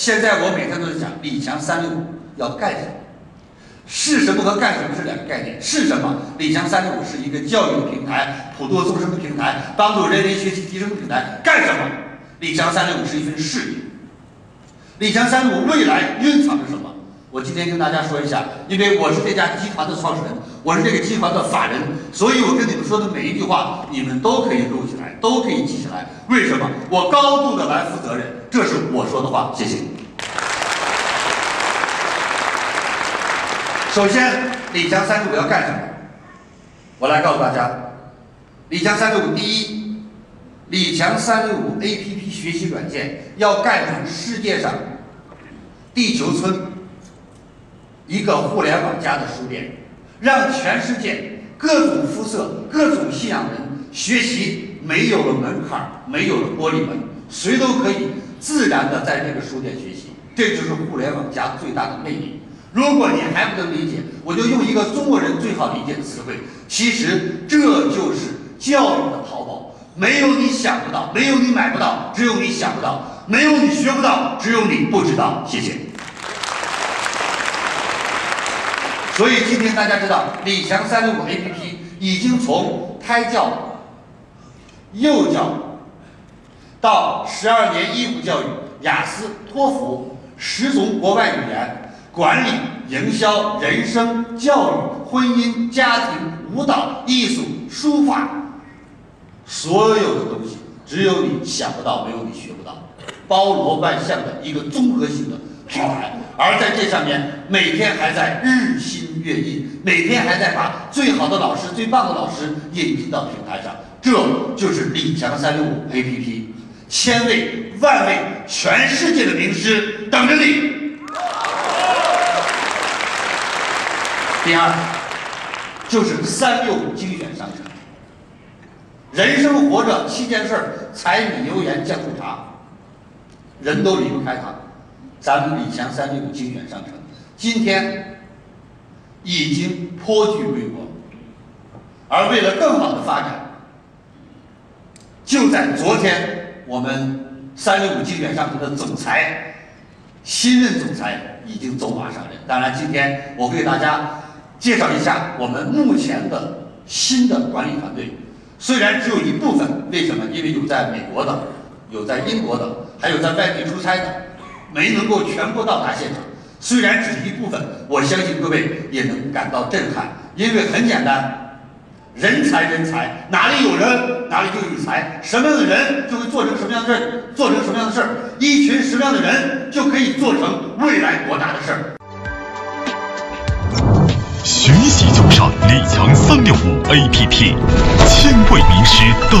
现在我每天都在讲李强三六五要干什么？是什么和干什么是两个概念。是什么？李强三六五是一个教育的平台，普度众生的平台，帮助人民学习提升的平台。干什么？李强三六五是一份事业。李强三六五未来蕴藏着什么？我今天跟大家说一下，因为我是这家集团的创始人，我是这个集团的法人，所以我跟你们说的每一句话，你们都可以录起来，都可以记下来。为什么？我高度的来负责任，这是我说的话。谢谢。首先，李强三六五要干什么？我来告诉大家，李强三六五第一，李强三六五 APP 学习软件要干成世界上地球村一个互联网加的书店，让全世界各种肤色、各种信仰人学习没有了门槛，没有了玻璃门，谁都可以自然的在这个书店学习，这就是互联网加最大的魅力。如果你还不能理解，我就用一个中国人最好理解的词汇，其实这就是教育的淘宝。没有你想不到，没有你买不到，只有你想不到；没有你学不到，只有你不知道。谢谢。所以今天大家知道，李强三六五 APP 已经从胎教、幼教到十二年义务教育、雅思、托福十种国外语言。管理、营销、人生、教育、婚姻、家庭、舞蹈、艺术、书法，所有的东西，只有你想不到，没有你学不到，包罗万象的一个综合性的平台。而在这上面，每天还在日新月异，每天还在把最好的老师、最棒的老师引进到平台上。这就是李强三六五 APP，千位万位全世界的名师等着你。第二，就是三六五精选商城。人生活着七件事儿：柴米油盐酱醋茶，人都离不开它。咱们李强三六五精选商城今天已经颇具规模，而为了更好的发展，就在昨天，我们三六五精选商城的总裁，新任总裁已经走马上任。当然，今天我给大家。介绍一下我们目前的新的管理团队，虽然只有一部分，为什么？因为有在美国的，有在英国的，还有在外地出差的，没能够全部到达现场。虽然只是一部分，我相信各位也能感到震撼，因为很简单，人才人才，哪里有人哪里就有才，什么样的人就会做成什么样的事，做成什么样的事儿，一群什么样的人就可以做成未来多大的事儿。学习就上李强三六五 APP，千位名师等